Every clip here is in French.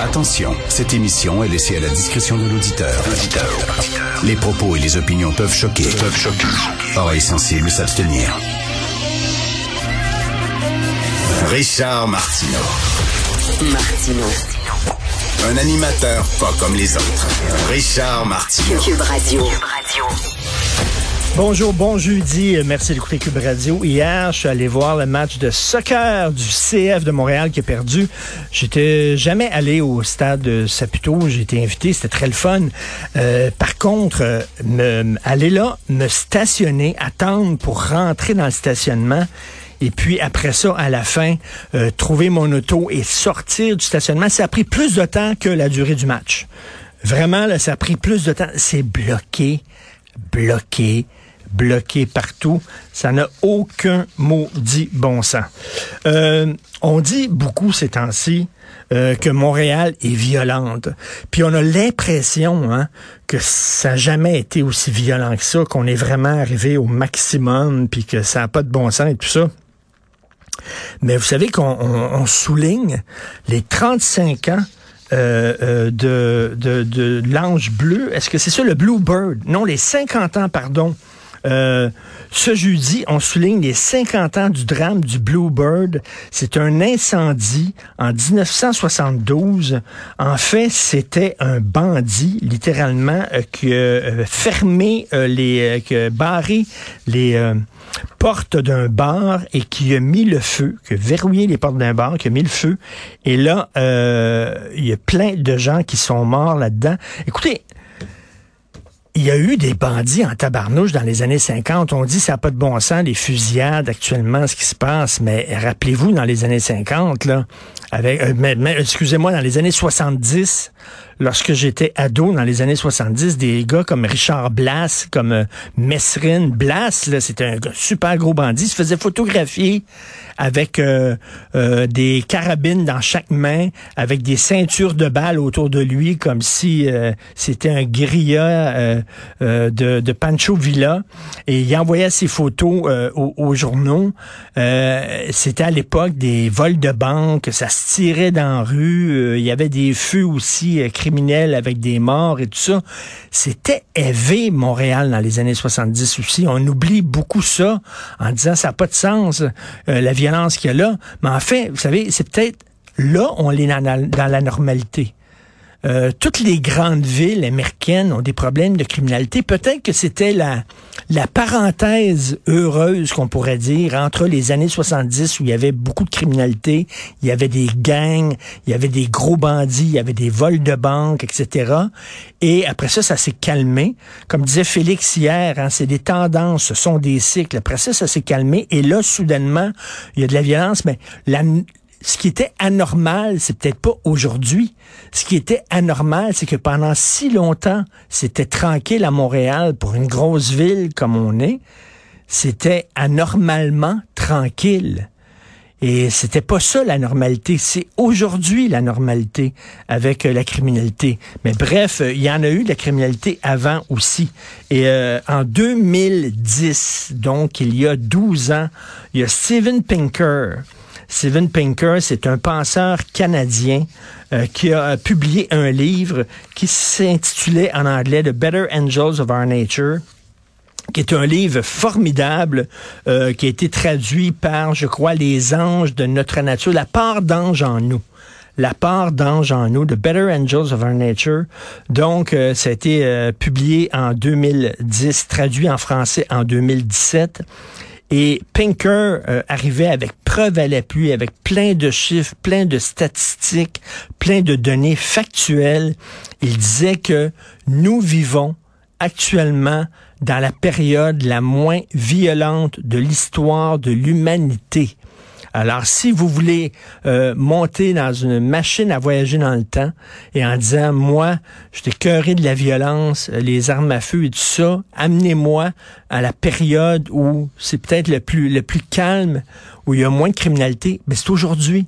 Attention, cette émission est laissée à la discrétion de l'auditeur. Les propos et les opinions peuvent choquer. Peuvent choquer. Oreilles sensibles s'abstenir. Richard Martineau. Martino. Un animateur pas comme les autres. Richard Martineau. Cube Radio. Bonjour, bon jeudi. Merci d'écouter Cube Radio. Hier, je suis allé voir le match de soccer du CF de Montréal qui a perdu. J'étais jamais allé au stade de Saputo. J'ai été invité. C'était très le fun. Euh, par contre, me, aller là, me stationner, attendre pour rentrer dans le stationnement. Et puis après ça, à la fin, euh, trouver mon auto et sortir du stationnement, ça a pris plus de temps que la durée du match. Vraiment, là, ça a pris plus de temps. C'est bloqué, bloqué, bloqué partout. Ça n'a aucun maudit bon sens. Euh, on dit beaucoup ces temps-ci euh, que Montréal est violente. Puis on a l'impression hein, que ça n'a jamais été aussi violent que ça, qu'on est vraiment arrivé au maximum, puis que ça n'a pas de bon sens et tout ça. Mais vous savez qu'on on- on souligne les 35 ans euh, de l'ange bleu. Est-ce que c'est ça, le Bluebird? Non, les 50 ans, pardon. Euh, ce jeudi, on souligne les 50 ans du drame du Bluebird. C'est un incendie en 1972. En fait, c'était un bandit, littéralement, euh, qui euh, fermé euh, les, qui a barré les portes d'un bar et qui a mis le feu, qui a verrouillé les portes d'un bar, qui a mis le feu. Et là, il y a plein de gens qui sont morts là-dedans. Écoutez, il y a eu des bandits en tabarnouche dans les années 50. On dit ça n'a pas de bon sens, les fusillades actuellement, ce qui se passe. Mais rappelez-vous, dans les années 50, là, avec, euh, mais- excusez-moi, dans les années 70, lorsque j'étais ado, dans les années 70, des gars comme Richard Blas, comme euh, Messrine Blas, là, c'était un super gros bandit, se faisait photographier avec euh, euh, des carabines dans chaque main, avec des ceintures de balles autour de lui, comme si euh, c'était un guérilla euh, euh, de, de Pancho Villa. Et il envoyait ses photos euh, aux, aux journaux. C'était à l'époque des vols de banque, ça se tirait dans la rue. il y avait des feux aussi criminels avec des morts et tout ça. C'était élevé, Montréal, dans les années 70 aussi. On oublie beaucoup ça en disant ça n'a pas de sens, la violence qu'il y a là. Mais en fait, vous savez, c'est peut-être là on est dans la, dans la normalité. Euh, toutes les grandes villes américaines ont des problèmes de criminalité. Peut-être que c'était la, la parenthèse heureuse qu'on pourrait dire entre les années 70 où il y avait beaucoup de criminalité, il y avait des gangs, il y avait des gros bandits, il y avait des vols de banque, etc. Et après ça, ça s'est calmé. Comme disait Félix hier, hein, c'est des tendances, ce sont des cycles. Après ça, ça s'est calmé. Et là, soudainement, il y a de la violence, mais la, ce qui était anormal, c'est peut-être pas aujourd'hui. Ce qui était anormal, c'est que pendant si longtemps, c'était tranquille à Montréal pour une grosse ville comme on est. C'était anormalement tranquille. Et c'était pas ça la normalité, c'est aujourd'hui la normalité avec euh, la criminalité. Mais bref, euh, il y en a eu de la criminalité avant aussi. Et euh, en 2010, donc il y a 12 ans, il y a Steven Pinker. Steven Pinker, c'est un penseur canadien euh, qui a publié un livre qui s'intitulait en anglais The Better Angels of Our Nature qui est un livre formidable euh, qui a été traduit par, je crois, les anges de notre nature, la part d'ange en nous la part d'ange en nous, The Better Angels of Our Nature. Donc, euh, ça a été euh, publié en 2010, traduit en français en 2017. Et Pinker euh, arrivait avec preuve à l'appui, avec plein de chiffres, plein de statistiques, plein de données factuelles. Il disait que nous vivons actuellement dans la période la moins violente de l'histoire de l'humanité. Alors, si vous voulez euh, monter dans une machine à voyager dans le temps et en disant, moi, j'étais cœuré de la violence, euh, les armes à feu et tout ça, amenez-moi à la période où c'est peut-être le plus, le plus calme, où il y a moins de criminalité, mais c'est aujourd'hui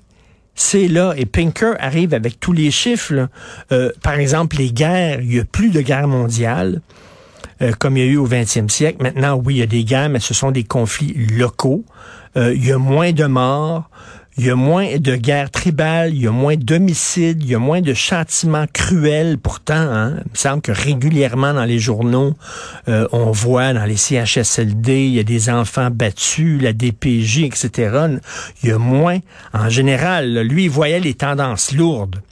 c'est là. Et Pinker arrive avec tous les chiffres. Euh, par exemple, les guerres, il y a plus de guerres mondiales. Euh, comme il y a eu au 20e siècle. Maintenant, oui, il y a des guerres, mais ce sont des conflits locaux. Euh, il y a moins de morts. Il y a moins de guerres tribales, il y a moins d'homicides, il y a moins de châtiments cruels. Pourtant, hein, il me semble que régulièrement dans les journaux, euh, on voit dans les CHSLD, il y a des enfants battus, la DPJ, etc. Il y a moins. En général, lui, il voyait les tendances lourdes.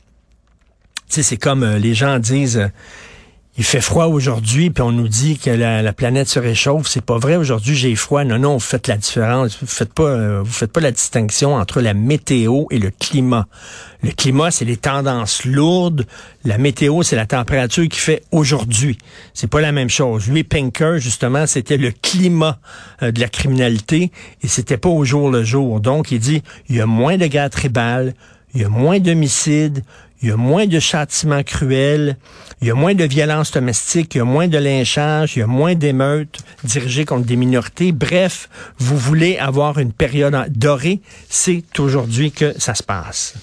Tu sais, c'est comme les gens disent, il fait froid aujourd'hui, puis on nous dit que la, planète se réchauffe. C'est pas vrai. Aujourd'hui, j'ai froid. Non, non, vous faites la différence. Vous faites pas, euh, vous faites pas la distinction entre la météo et le climat. Le climat, c'est les tendances lourdes. La météo, c'est la température qui fait aujourd'hui. C'est pas la même chose. Lui, Pinker, justement, c'était le climat euh, de la criminalité et c'était pas au jour le jour. Donc, il dit, il y a moins de guerres tribales, il y a moins d'homicides, il y a moins de châtiments cruels, il y a moins de violence domestique, il y a moins de lynchage, il y a moins d'émeutes dirigées contre des minorités. Bref, vous voulez avoir une période dorée, c'est aujourd'hui que ça se passe.